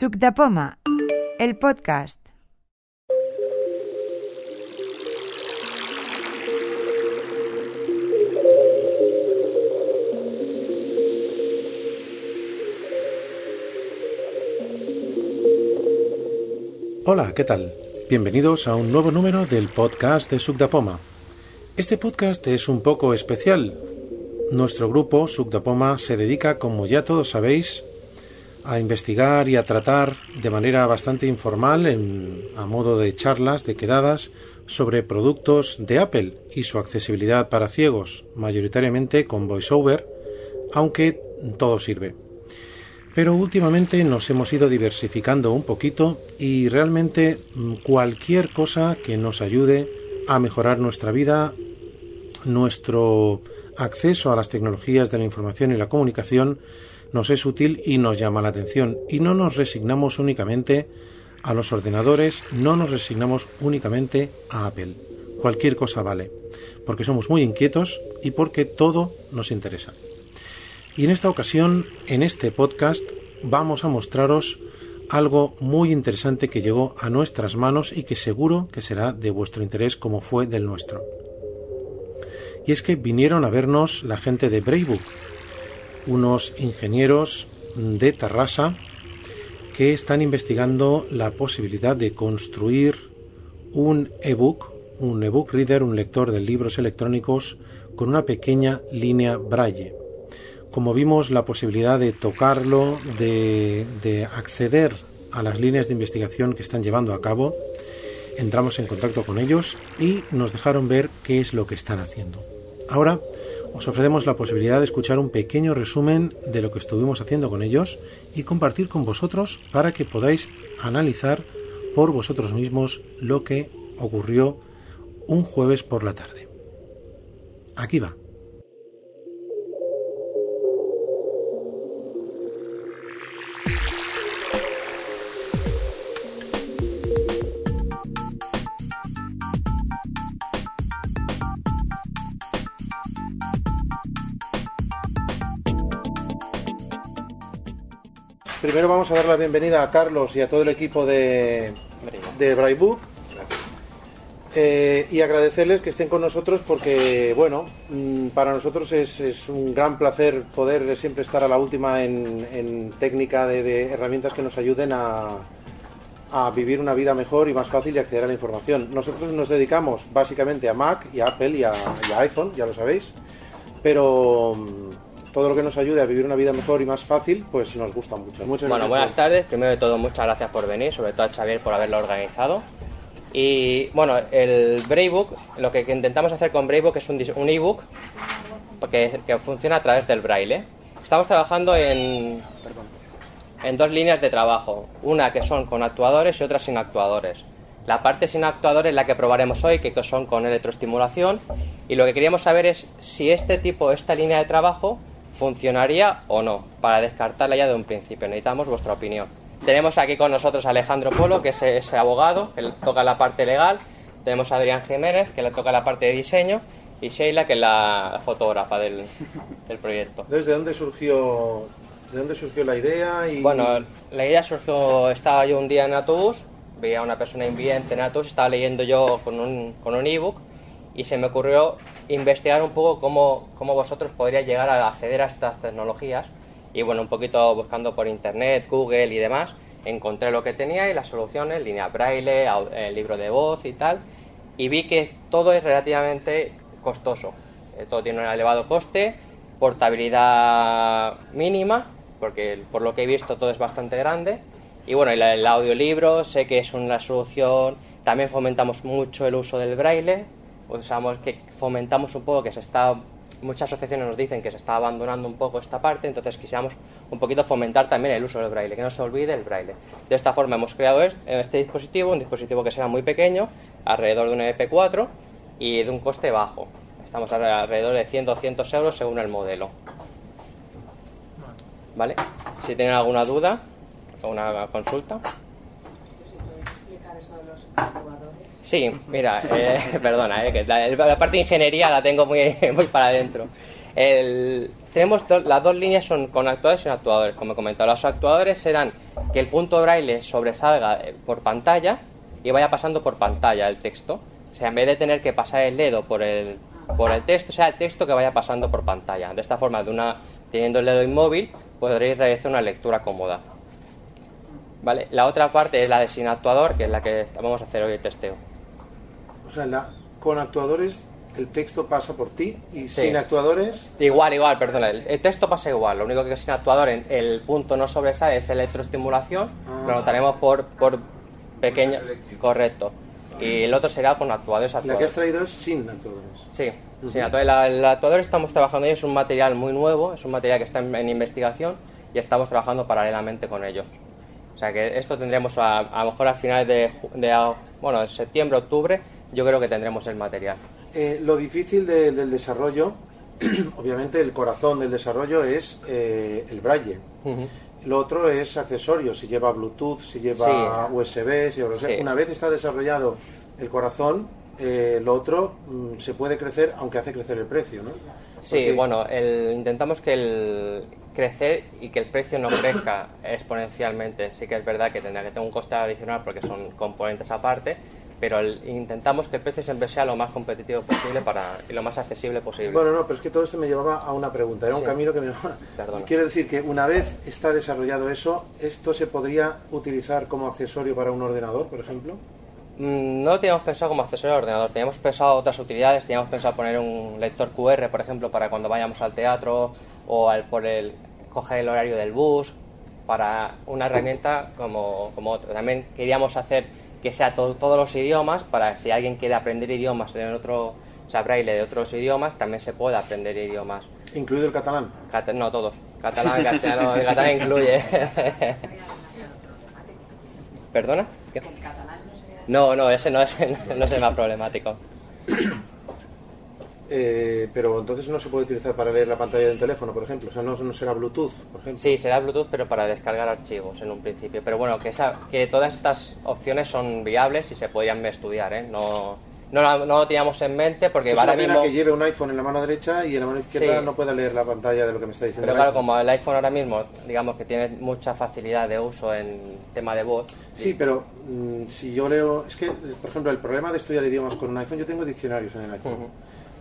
Suc el podcast. Hola, ¿qué tal? Bienvenidos a un nuevo número del podcast de Sugdapoma. Este podcast es un poco especial. Nuestro grupo, Sugdapoma, se dedica, como ya todos sabéis, a investigar y a tratar de manera bastante informal, en, a modo de charlas, de quedadas, sobre productos de Apple y su accesibilidad para ciegos, mayoritariamente con VoiceOver, aunque todo sirve. Pero últimamente nos hemos ido diversificando un poquito y realmente mm, cualquier cosa que nos ayude a mejorar nuestra vida, nuestro acceso a las tecnologías de la información y la comunicación, nos es útil y nos llama la atención. Y no nos resignamos únicamente a los ordenadores, no nos resignamos únicamente a Apple. Cualquier cosa vale, porque somos muy inquietos y porque todo nos interesa. Y en esta ocasión, en este podcast, vamos a mostraros algo muy interesante que llegó a nuestras manos y que seguro que será de vuestro interés como fue del nuestro. Y es que vinieron a vernos la gente de Braybook, unos ingenieros de Tarrasa que están investigando la posibilidad de construir un ebook, un ebook reader, un lector de libros electrónicos con una pequeña línea braille como vimos, la posibilidad de tocarlo, de, de, acceder a las líneas de investigación que están llevando a cabo. Entramos en contacto con ellos y nos dejaron ver qué es lo que están haciendo. Ahora os ofrecemos la posibilidad de escuchar un pequeño resumen de lo que estuvimos haciendo con ellos y compartir con vosotros para que podáis analizar por vosotros mismos lo que ocurrió un jueves por la tarde. Aquí va. Primero vamos a dar la bienvenida a Carlos y a todo el equipo de, de. Eh, y agradecerles que estén con nosotros porque, bueno, mm, para nosotros es, es, un gran placer poder siempre estar a la última en, en técnica de, herramientas que nos ayuden a, a, vivir una vida mejor y más fácil y acceder a la información. Nosotros nos dedicamos básicamente a Mac y a Apple y a, y a iPhone, ya lo sabéis, pero todo lo que nos ayude a vivir una vida mejor y más fácil, pues nos gusta mucho. Muchas bueno, buenas tardes. Primero de todo, muchas gracias por venir, sobre todo a Xavier por haberlo organizado. Y bueno, el Braybook, lo que intentamos hacer con Braybook es un, un ebook que, que funciona a través del braille. Estamos trabajando en, en dos líneas de trabajo, una que son con actuadores y otra sin actuadores. La parte sin actuadores es la que probaremos hoy, que son con electroestimulación, y lo que queríamos saber es si este tipo, esta línea de trabajo, funcionaría o no, para descartarla ya de un principio. Necesitamos vuestra opinión. Tenemos aquí con nosotros a Alejandro Polo, que es ese abogado, que le toca la parte legal. Tenemos a Adrián Jiménez, que le toca la parte de diseño. Y Sheila, que es la fotógrafa del, del proyecto. ¿Desde dónde surgió, de dónde surgió la idea? Y... Bueno, la idea surgió, estaba yo un día en autobús, veía a una persona invidente en autobús, estaba leyendo yo con un, con un ebook y se me ocurrió investigar un poco cómo, cómo vosotros podríais llegar a acceder a estas tecnologías. Y bueno, un poquito buscando por internet, Google y demás, encontré lo que tenía y las soluciones, línea braille, el libro de voz y tal, y vi que todo es relativamente costoso. Eh, todo tiene un elevado coste, portabilidad mínima, porque por lo que he visto todo es bastante grande, y bueno, el audiolibro sé que es una solución, también fomentamos mucho el uso del braille, usamos que fomentamos un poco que se está muchas asociaciones nos dicen que se está abandonando un poco esta parte, entonces quisiéramos un poquito fomentar también el uso del braille, que no se olvide el braille. De esta forma hemos creado este dispositivo, un dispositivo que sea muy pequeño, alrededor de un MP4 y de un coste bajo. Estamos alrededor de 100 200 euros según el modelo. ¿Vale? Si tienen alguna duda o una consulta. Sí, mira, eh, perdona, eh, que la, la, parte de ingeniería la tengo muy, muy para adentro. El, tenemos do, las dos líneas son con actuadores y sin actuadores. Como he comentado, los actuadores serán que el punto braille sobresalga eh, por pantalla y vaya pasando por pantalla el texto. O sea, en vez de tener que pasar el dedo por el, por el texto, sea el texto que vaya pasando por pantalla. De esta forma, de una, teniendo el dedo inmóvil, podréis realizar una lectura cómoda. ¿Vale? La otra parte es la de sin actuador, que es la que vamos a hacer hoy el testeo. O sea, la, con actuadores el texto pasa por ti y sin actuadores... Igual, igual, perdona, el, texto pasa igual, lo único que sin actuador en el punto no sobresale es electroestimulación, ah. lo notaremos por, por pequeño... Correcto. Y el otro será con actuadores actuadores. La que has traído es sin actuadores. Sí, sin actuadores. el actuador estamos trabajando y es un material muy nuevo, es un material que está en, investigación y estamos trabajando paralelamente con ello. O sea que esto tendremos a, a lo mejor a finales de, de bueno, en septiembre, octubre, yo creo que tendremos el material. Eh, lo difícil del desarrollo, obviamente el corazón del desarrollo es eh, el braille. Lo otro es accesorio, si lleva Bluetooth, si lleva USB, si una vez está desarrollado el corazón, eh, lo otro mm, se puede crecer, aunque hace crecer el precio, ¿no? Sí, bueno, intentamos que el crecer y que el precio no crezca exponencialmente. Sí que es verdad que tendrá que tener un coste adicional porque son componentes aparte, pero intentamos que el precio siempre sea lo más competitivo posible para, y lo más accesible posible. Bueno, no, pero es que todo esto me llevaba a una pregunta, era un camino que me Quiero decir que una vez está desarrollado eso, ¿esto se podría utilizar como accesorio para un ordenador, por ejemplo? Mm, no lo teníamos pensado como accesorio al ordenador, teníamos pensado otras utilidades, teníamos pensado poner un lector QR, por ejemplo, para cuando vayamos al teatro o al, por el, coger el horario del bus, para una herramienta como, como otra. También queríamos hacer que sea todos los idiomas, para si alguien quiere aprender idiomas en otro, o sea, braille de otros idiomas, también se puede aprender idiomas. ¿Incluido el catalán? no, todos. Catalán, castellano, el catalán incluye. ¿Perdona? No, no, ese no, ese no es el más problemático. Eh, pero entonces no se puede utilizar para leer la pantalla del teléfono, por ejemplo. O sea, no, será Bluetooth, por ejemplo. Sí, será Bluetooth, pero para descargar archivos en un principio. Pero bueno, que, esa, que todas estas opciones son viables y se podrían estudiar, ¿eh? No, no, lo teníamos en mente porque es ahora mismo... que lleve un iPhone en la mano derecha y en la mano izquierda no pueda leer la pantalla de lo que me está diciendo. Pero claro, como el iPhone ahora mismo, digamos que tiene mucha facilidad de uso en tema de voz. Sí, pero mm, si yo leo... Es que, por ejemplo, el problema de estudiar idiomas con un iPhone, yo tengo diccionarios en el iPhone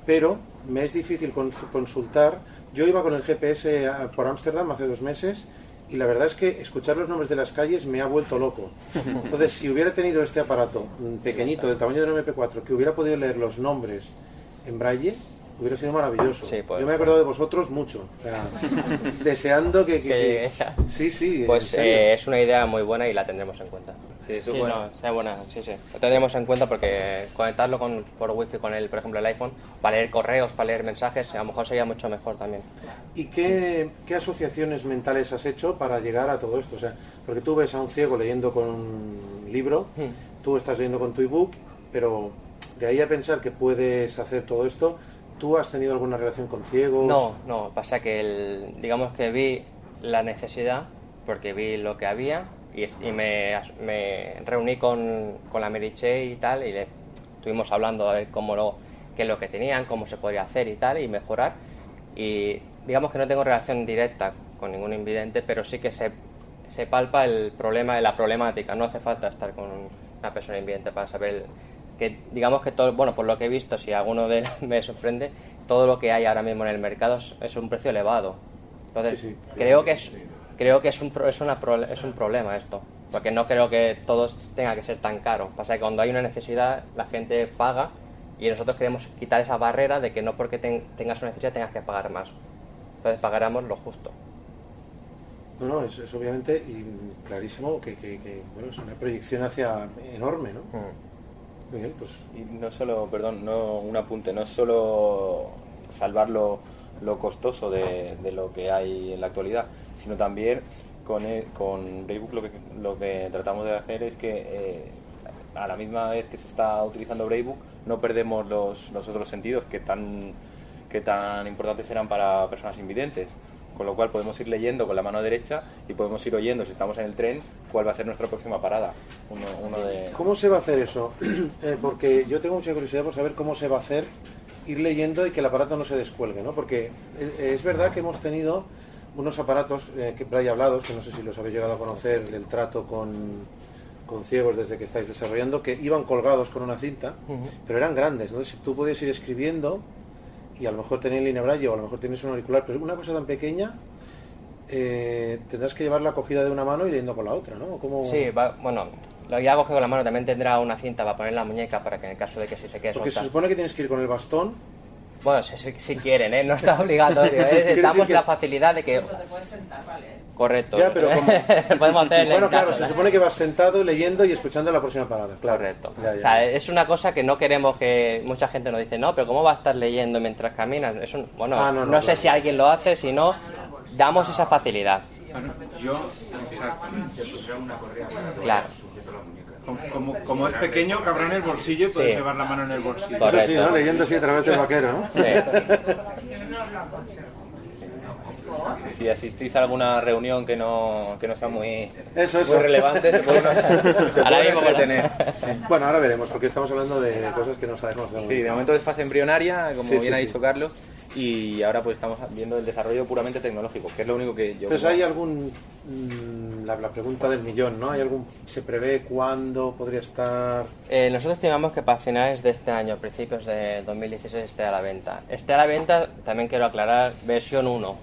pero me es difícil consultar. Yo iba con el GPS por Ámsterdam hace dos meses y la verdad es que escuchar los nombres de las calles me ha vuelto loco. Entonces, si hubiera tenido este aparato pequeñito, del tamaño de un MP4, que hubiera podido leer los nombres en braille, hubiera sido maravilloso. Pues. Yo me he acordado de vosotros mucho, deseando que, Sí, sí. Pues eh, es una idea muy buena y la tendremos en cuenta. Sí, sí buena. sea buena, sí, sí. Lo tendremos en cuenta porque conectarlo con, por wifi con el, por ejemplo, el iPhone, para leer correos, para leer mensajes, a lo mejor sería mucho mejor también. ¿Y qué, qué asociaciones mentales has hecho para llegar a todo esto? O sea, porque tú ves a un ciego leyendo con un libro, hmm. tú estás leyendo con tu ebook, pero de ahí a pensar que puedes hacer todo esto, ¿Tú has tenido alguna relación con ciegos? No, no, pasa que el, digamos que vi la necesidad, porque vi lo que había y, me, reuní con, la Meriche y tal y le estuvimos hablando a ver cómo lo, qué es lo que tenían, cómo se podría hacer y tal y mejorar. Y digamos que no tengo relación directa con ningún invidente, pero sí que se, se palpa el problema de la problemática. No hace falta estar con una persona invidente para saber que digamos que todo, bueno, por lo que he visto, si alguno de me sorprende, todo lo que hay ahora mismo en el mercado es, un precio elevado. Entonces, creo que es creo que es un es, una, es un problema esto, porque no creo que todo tenga que ser tan caro. Pasa que cuando hay una necesidad, la gente paga y nosotros queremos quitar esa barrera de que no porque tengas una necesidad tengas que pagar más. Entonces pagaremos lo justo. No, no, es, obviamente y clarísimo que, que, bueno, es una proyección hacia enorme, ¿no? Mm. Pues. Y no solo, perdón, no un apunte, no solo salvar lo, costoso de, lo que hay en la actualidad, sino también con, e, con Braybook lo que, lo que tratamos de hacer es que eh, a la misma vez que se está utilizando Braybook no perdemos los, los otros sentidos que tan, que tan importantes eran para personas invidentes con lo cual podemos ir leyendo con la mano derecha y podemos ir oyendo, si estamos en el tren, cuál va a ser nuestra próxima parada. ¿Cómo se va a hacer eso? Eh, porque yo tengo mucha curiosidad por saber cómo se va a hacer ir leyendo y que el aparato no se descuelgue, ¿no? Porque es, verdad que hemos tenido unos aparatos eh, que hay hablados, que no sé si los habéis llegado a conocer, del trato con, con ciegos desde que estáis desarrollando, que iban colgados con una cinta, Ujú. pero eran grandes. Entonces tú podías ir escribiendo y a lo mejor tenías línea braille o a lo mejor tienes un auricular, pero una cosa tan pequeña eh, tendrás que llevarla cogida de una mano y leyendo con la otra, ¿no? ¿Cómo- Sí, va- bueno, lo que ya coge con la mano también tendrá una cinta para poner la muñeca para que en el caso de que si se quede Porque se soltar. supone que tienes que ir con el bastón. Bueno, si, quieren, ¿eh? No está obligatorio. ¿eh? Damos que- la facilidad de que... Te puedes sentar, ¿vale? Correcto. Ya, pero como- Podemos hacerle Bueno, en claro, se supone que vas sentado leyendo y escuchando la próxima parada. Claro. Correcto. Ya, ya. O sea, es una cosa que no queremos que mucha gente nos dice, no, pero ¿cómo va a estar leyendo mientras caminas? Eso, bueno, Ah, no, no, no, sé si alguien lo hace, si no, damos esa facilidad. Bueno, yo, exacto, te pondré una correa para Claro. Como, como, como es pequeño, cabrá en el bolsillo y puedes Sí. llevar la mano en el bolsillo. Correcto. Eso sí, ¿no? Leyendo así a través del vaquero, ¿no? Sí. Si asistís a alguna reunión que no, que no sea muy, Eso, eso. muy relevante, se puede, se Ahora puede mismo, bueno. ahora veremos, porque estamos hablando de cosas que no sabemos. Sí, de momento es fase embrionaria, como Sí, sí, bien ha sí. dicho Carlos, y ahora pues estamos viendo el desarrollo puramente tecnológico, que es lo único que yo... Entonces, ¿hay algún. mm, la, la pregunta del millón, ¿no? ¿Hay algún. ¿Se prevé cuándo podría estar.? Eh, nosotros estimamos que para finales de este año, principios de 2016, esté a la venta. Esté a la venta, también quiero aclarar, versión 1.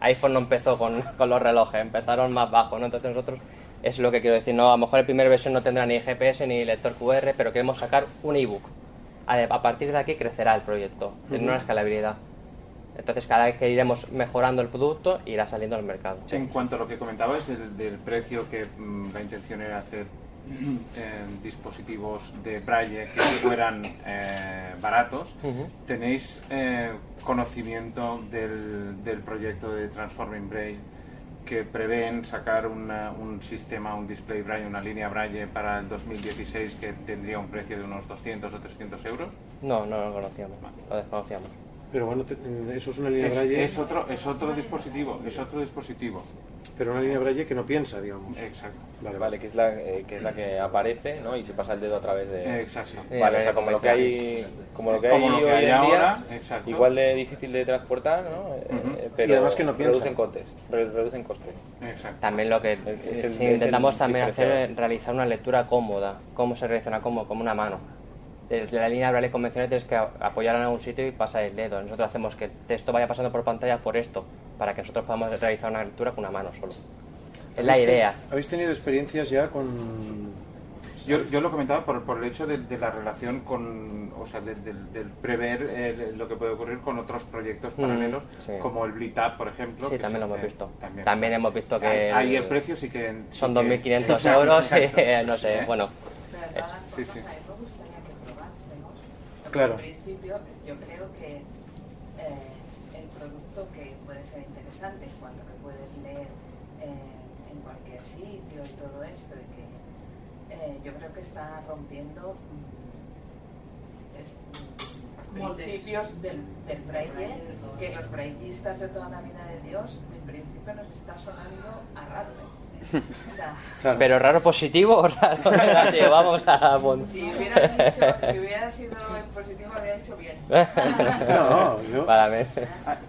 iPhone no empezó con, con los relojes, empezaron más bajos, ¿no? Entonces nosotros, es lo que quiero decir, no, a lo mejor la primera versión no tendrá ni GPS ni lector QR, pero queremos sacar un ebook. A, a partir de aquí crecerá el proyecto, tiene una escalabilidad. Entonces cada vez que iremos mejorando el producto, irá saliendo al mercado. En cuanto a lo que comentabas del, del precio, que mm, la intención era hacer eh, dispositivos de braille que fueran eh, baratos, Ujú. ¿tenéis eh, conocimiento del, del proyecto de Transforming Braille que prevén sacar una- un sistema, un display braille, una línea braille para el 2016 que tendría un precio de unos 200 o 300 euros? No, no lo conocíamos, lo desconocíamos. Pero bueno, te- eso es una línea Es, braille. es otro, es otro dispositivo, es otro dispositivo. Pero una línea braille que no piensa, digamos. Exacto. Vale, Vale, que es, la, eh, que es la que aparece, ¿no? Y se pasa el dedo a través de... Exacto. Vale, o sea, como lo que hay, como lo que Como hay lo que hoy hay en ahora, día, exacto. igual de difícil de transportar, ¿no? Eh, Ujú. eh, pero Y además que no piensa. reducen costes, re- reducen costes. Exacto. También lo que Es el- sí, es el intentamos también hacer realizar una lectura cómoda. ¿Cómo se realiza una cómoda? Como una mano. Desde la línea braille convencional tienes que a- apoyarla en algún sitio y pasar el dedo. Nosotros hacemos que el texto vaya pasando por pantalla por esto, para que nosotros podamos realizar una lectura con una mano solo. Es la ¿Habéis te- idea. ¿Habéis tenido experiencias ya con.? Yo, yo lo comentaba por, por el hecho de, de la relación con, o sea, del, prever eh, lo que puede ocurrir con otros proyectos Mm, paralelos, sí. como el Blitab, por ejemplo. Sí, que también lo hemos este- visto. También hemos visto que Ahí, el- el precio sí que... sí Son que- 2.500 euros y Exacto. no sé, ¿Eh? bueno. Pero de Sí, sí mí me gustaría que probásemos. porque Claro. En principio, yo creo que eh, el producto que puede ser interesante en cuanto que puedes leer eh, en cualquier sitio y todo esto, y que eh, yo creo que está rompiendo mm, es- mm, Moldes. principios del, del braille, que los braillistas de toda la vida de Dios, en principio nos está sonando a raro. Claro. Pero raro positivo o raro negativo. Vamos a. Si hubiera, dicho, si hubiera sido en positivo, habría hecho bien. No, yo. Para mí.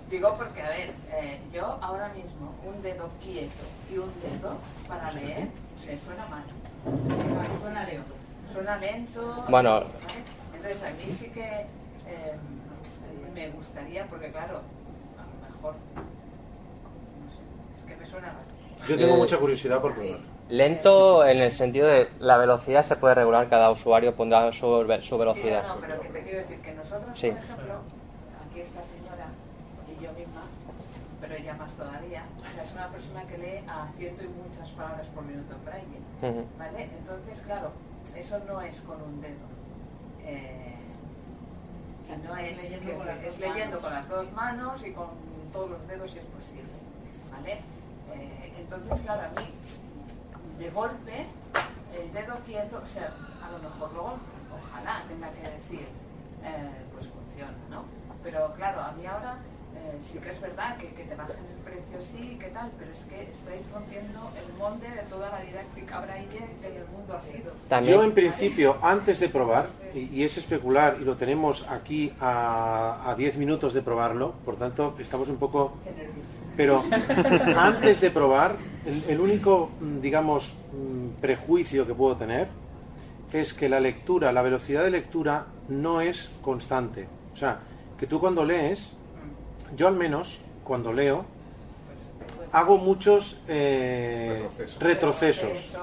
Digo porque, a ver, eh, yo ahora mismo un dedo quieto y un dedo para leer me suena mal. Suena lento. Suena lento. Bueno. ¿vale? Entonces a mí sí que eh, me gustaría, porque claro, a lo mejor, no sé, es que me suena raro. Yo tengo Eh, mucha curiosidad por probar. Lento en el sentido de la velocidad se puede regular, cada usuario pondrá su, su velocidad. Sí, no, no, pero que te quiero decir que nosotros, Sí. por ejemplo, aquí esta señora y yo misma, pero ella más todavía, o sea, es una persona que lee a ciento y muchas palabras por minuto en braille. ¿vale? Entonces, claro, eso no es con un dedo. Eh, sino es, leyendo que- con las es dos leyendo manos. con las dos manos y con todos los dedos si es posible, ¿vale? Eh, entonces, claro, a mí, de golpe, el dedo quieto, o sea, a lo mejor luego, ojalá tenga que decir, eh, pues funciona, ¿no? Pero claro, a mí ahora eh, sí que es verdad que, que te bajen el precio, sí, que tal, pero es que estáis rompiendo el molde de toda la didáctica braille que en el mundo ha sido. También, Yo en principio, antes de probar, y, y es especular, y lo tenemos aquí a, a 10 minutos de probarlo, por tanto estamos un poco Pero antes de probar, el, el único, mm, digamos, mm, prejuicio que puedo tener es que la lectura, la velocidad de lectura no es constante. O sea, que tú cuando lees, yo al menos, cuando leo, hago muchos eh, retrocesos.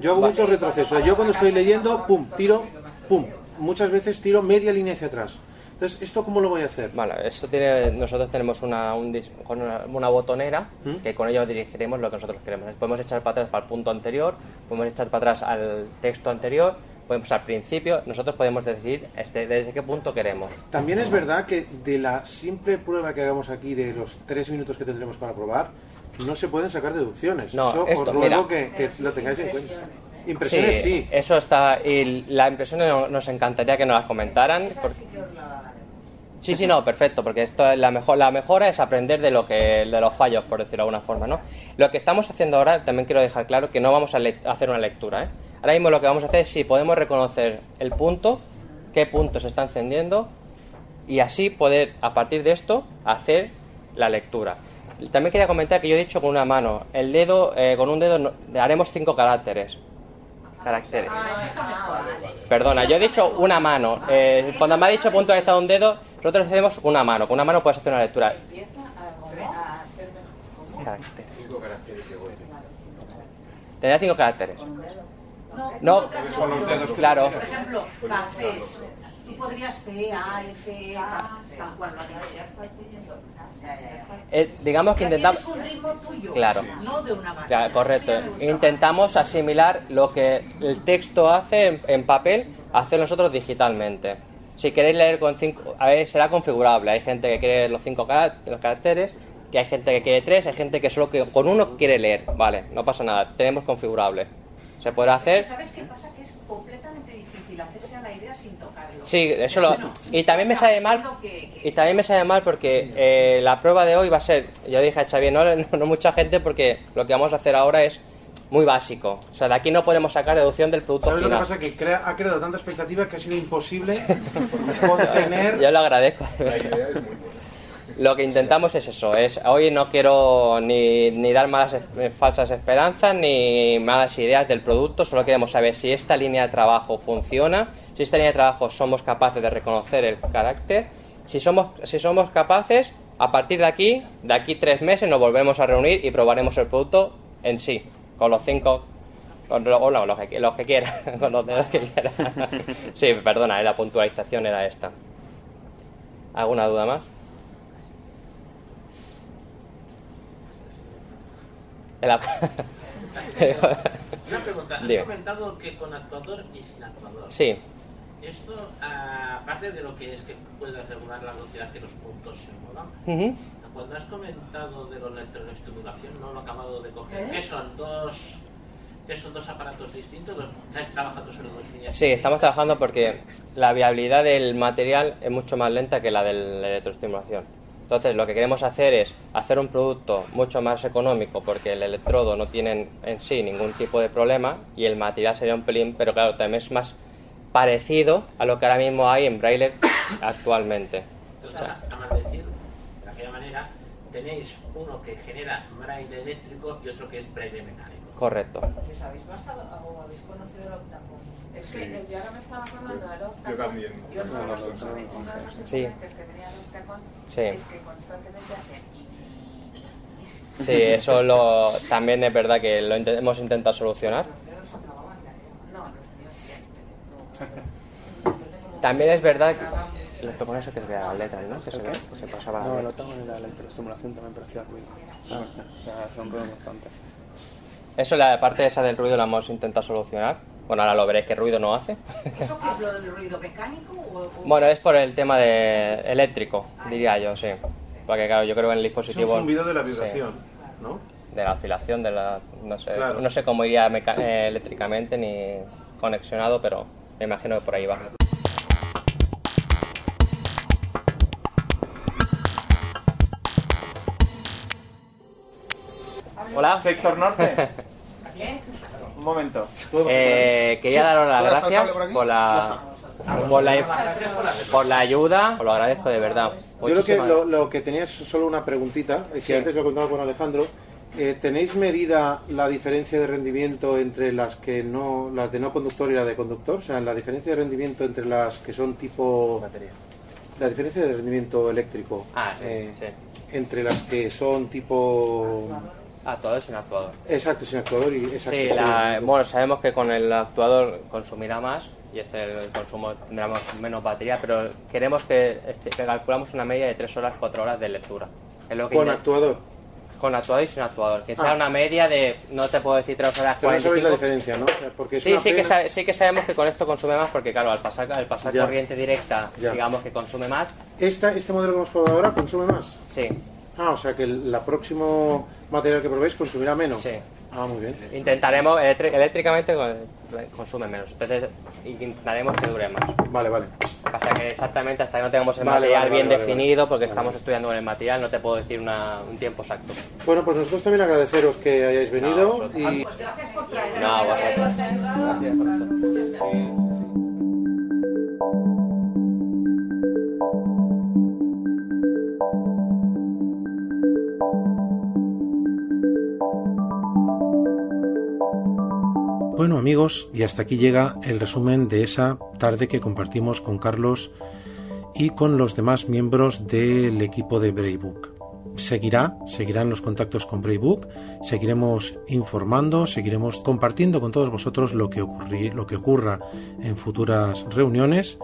Yo hago muchos retrocesos. Yo cuando estoy leyendo, pum, tiro, pum. Muchas veces tiro media línea hacia atrás. Entonces, ¿esto cómo lo voy a hacer? Vale, esto tiene, nosotros tenemos una, un una, una botonera ¿Mm? que con ello dirigiremos lo que nosotros queremos. Podemos echar para atrás para el punto anterior, podemos echar para atrás al texto anterior, podemos al principio, nosotros podemos decidir este, desde qué punto queremos. También es verdad que de la simple prueba que hagamos aquí de los tres minutos que tendremos para probar, no se pueden sacar deducciones. No, Eso esto, os ruego mira. que, que lo tengáis en cuenta. Impresiones sí. eso está. Y la impresión no- nos encantaría que nos las comentaran. por- Sí, sí, no, perfecto, porque esto es la mejor, la mejora es aprender de lo que, de los fallos, por decirlo de alguna forma, ¿no? Lo que estamos haciendo ahora, también quiero dejar claro que no vamos a hacer una lectura, ¿eh? Ahora mismo lo que vamos a hacer es si podemos reconocer el punto, qué punto se está encendiendo, y así poder, a partir de esto, hacer la lectura. También quería comentar que yo he dicho con una mano, el dedo, eh, con un dedo no- haremos cinco caracteres. Caracteres. Perdona, yo he dicho una mano. Eh, cuando me ha dicho puntualizado un dedo, nosotros hacemos una mano. Con una mano puedes hacer una lectura. Caracteres. Tendrá cinco caracteres. No, con los dedos Claro. Por ejemplo, cafés. Tú podrías C, A, F, E, Ah, tal, cual lo ya. Eh, digamos que intentamos. tienes un ritmo tuyo, Claro. no de una correcto. Intentamos asimilar lo que el texto hace en, en papel, hacer nosotros digitalmente. Si queréis leer con cinco, a ver, será configurable. Hay gente que quiere los cinco cara- los caracteres, que hay gente que quiere tres, hay gente que solo que con uno quiere leer. Vale, no pasa nada. Tenemos configurable. Se podrá hacer. ¿Sabes qué pasa? Que es completamente difícil hacerse a la idea sin tocarlo. Sí, eso lo. Y también me sabe mal. Y también me sabe mal porque eh, la prueba de hoy va a ser, yo dije a Xavier, no, no, no mucha gente porque lo que vamos a hacer ahora es muy básico. O sea, de aquí no podemos sacar deducción del producto ¿Sabes lo que final. pasa? Que crea- ha creado tanta expectativa que ha sido imposible contener. Yo lo agradezco. La idea es muy buena. Lo que intentamos es eso, es hoy no quiero ni, dar malas eh, falsas esperanzas ni malas ideas del producto, solo queremos saber si esta línea de trabajo funciona, si esta línea de trabajo somos capaces de reconocer el carácter, si somos, si somos capaces, a partir de aquí, de aquí tres meses nos volvemos a reunir y probaremos el producto en sí, con los cinco con lo- o no, los que, los que quieran, con los dedos que quieran. Sí, perdona, eh, la puntualización era esta. ¿Alguna duda más? Una pregunta, has Dime. comentado que con actuador y sin actuador. Sí, Esto, aparte de lo que es que puedes regular la velocidad que los puntos se muevan, cuando has comentado de la electroestimulación no lo he acabado de coger. ¿Eh? ¿Qué son dos, qué son dos aparatos distintos? Dos, ¿Estáis trabajando sobre dos líneas? Sí, estamos trabajando porque la viabilidad del material es mucho más lenta que la de la electroestimulación. Entonces, lo que queremos hacer es hacer un producto mucho más económico porque el electrodo no tiene en sí ningún tipo de problema y el material sería un pelín, pero claro, también es más parecido a lo que ahora mismo hay en braille actualmente. Entonces, a, a más decir, de aquella manera, tenéis uno que genera braille eléctrico y otro que es braille mecánico. Correcto. ¿Que os habéis basado o habéis conocido el Octacon? Es que Sí. eh, yo ahora me estaba acordando del Octacon. Yo también. Y uno de los, que tenía el Sí. es que constantemente hace... Sí, eso lo, también es verdad que lo hemos intentado solucionar. No. También es verdad que... Lo con eso que se vea las letras, ¿no? Que se, ve- que se pasaba la No, lo tengo en la electroestimulación también, pero hacía ruido. O sea, hace un ruido constante. Eso, la parte esa del ruido la hemos intentado solucionar. Bueno, ahora lo veréis que ruido no hace. ¿Eso qué es lo del ruido mecánico? O, o- Bueno, es por el tema de eléctrico, diría yo, sí. Porque claro, yo creo que en el Es un dispositivo... zumbido de la sí, vibración, ¿no? de la oscilación, de la... No sé, Claro. no sé cómo iría meca- eh, eléctricamente ni conexionado, pero me imagino que por ahí va. Hola. Sector norte. Un momento. Eh, quería daros las ¿Puedo dejar el gracias por la, por la, por la ayuda, os lo agradezco de verdad. Yo creo que lo, lo que tenía es solo una preguntita, que Sí. antes lo contaba con Alejandro. Eh, ¿Tenéis medida la diferencia de rendimiento entre las que no, las de no conductor y la de conductor? O sea, la diferencia de rendimiento entre las que son tipo... La diferencia de rendimiento eléctrico. Ah, sí, eh, sí. Entre las que son tipo... Actuador sin actuador. Exacto, sin actuador y... Exacto, Sí, la- bueno, sabemos que con el actuador consumirá más y es el consumo tendremos menos batería, pero queremos que, este, que calculamos una media de 3 horas, 4 horas de lectura. Es lo que Con actuador. Con actuador y sin actuador. Que Ah. sea una media de, no te puedo decir 3 horas, Pero no sabéis 45. la diferencia, ¿no? O sea, Porque Sí, sí que, sí que sabemos que con esto consume más porque claro, al pasar, al pasar Ya. corriente directa, Ya. digamos que consume más. Esta, ¿Este modelo que hemos probado ahora consume más? Sí. Ah, o sea que el la próximo material que probéis consumirá menos. Sí. Ah, muy bien. Intentaremos, eléctricamente con- consume menos, entonces intentaremos que dure más. Vale, vale. Pasa que exactamente hasta que no tengamos el Vale, material vale, bien vale, vale, definido, porque Vale. estamos estudiando con el material, no te puedo decir una- un tiempo exacto. Bueno, pues nosotros también agradeceros que hayáis venido vosotros. y... No, vosotros. Bueno amigos, y hasta aquí llega el resumen de esa tarde que compartimos con Carlos y con los demás miembros del equipo de Braybook. Seguirá, seguirán los contactos con Braybook, seguiremos informando, seguiremos compartiendo con todos vosotros lo que, ocurri- lo que ocurra en futuras reuniones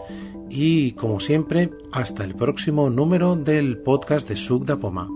y como siempre, hasta el próximo número del podcast de Sugda Poma.